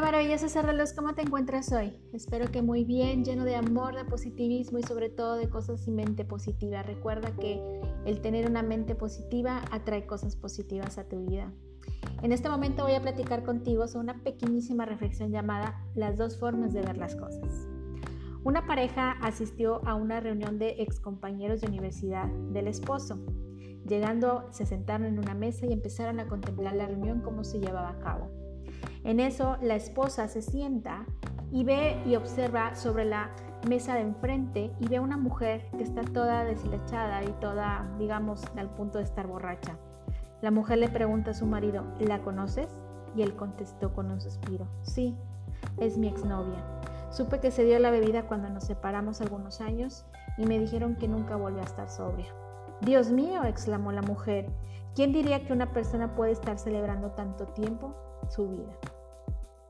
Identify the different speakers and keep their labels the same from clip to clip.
Speaker 1: maravilloso ser de luz, ¿cómo te encuentras hoy? Espero que muy bien, lleno de amor, de positivismo y sobre todo de cosas y mente positiva. Recuerda que el tener una mente positiva atrae cosas positivas a tu vida. En este momento voy a platicar contigo sobre una pequeñísima reflexión llamada Las dos formas de ver las cosas. Una pareja asistió a una reunión de excompañeros de universidad del esposo. Llegando, se sentaron en una mesa y empezaron a contemplar la reunión cómo se llevaba a cabo. En eso la esposa se sienta y ve y observa sobre la mesa de enfrente y ve a una mujer que está toda deshilachada y toda, digamos, al punto de estar borracha. La mujer le pregunta a su marido, ¿la conoces? Y él contestó con un suspiro, sí, es mi exnovia. Supe que se dio la bebida cuando nos separamos algunos años y me dijeron que nunca volvió a estar sobria. Dios mío, exclamó la mujer, ¿quién diría que una persona puede estar celebrando tanto tiempo su vida?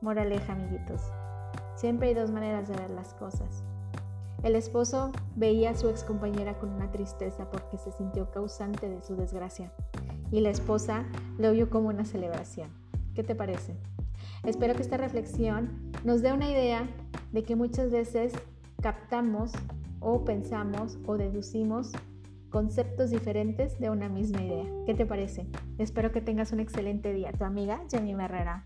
Speaker 1: Moraleja, amiguitos. Siempre hay dos maneras de ver las cosas. El esposo veía a su excompañera con una tristeza porque se sintió causante de su desgracia y la esposa lo vio como una celebración. ¿Qué te parece? Espero que esta reflexión nos dé una idea de que muchas veces captamos o pensamos o deducimos conceptos diferentes de una misma idea. ¿Qué te parece? Espero que tengas un excelente día. Tu amiga Jenny Herrera.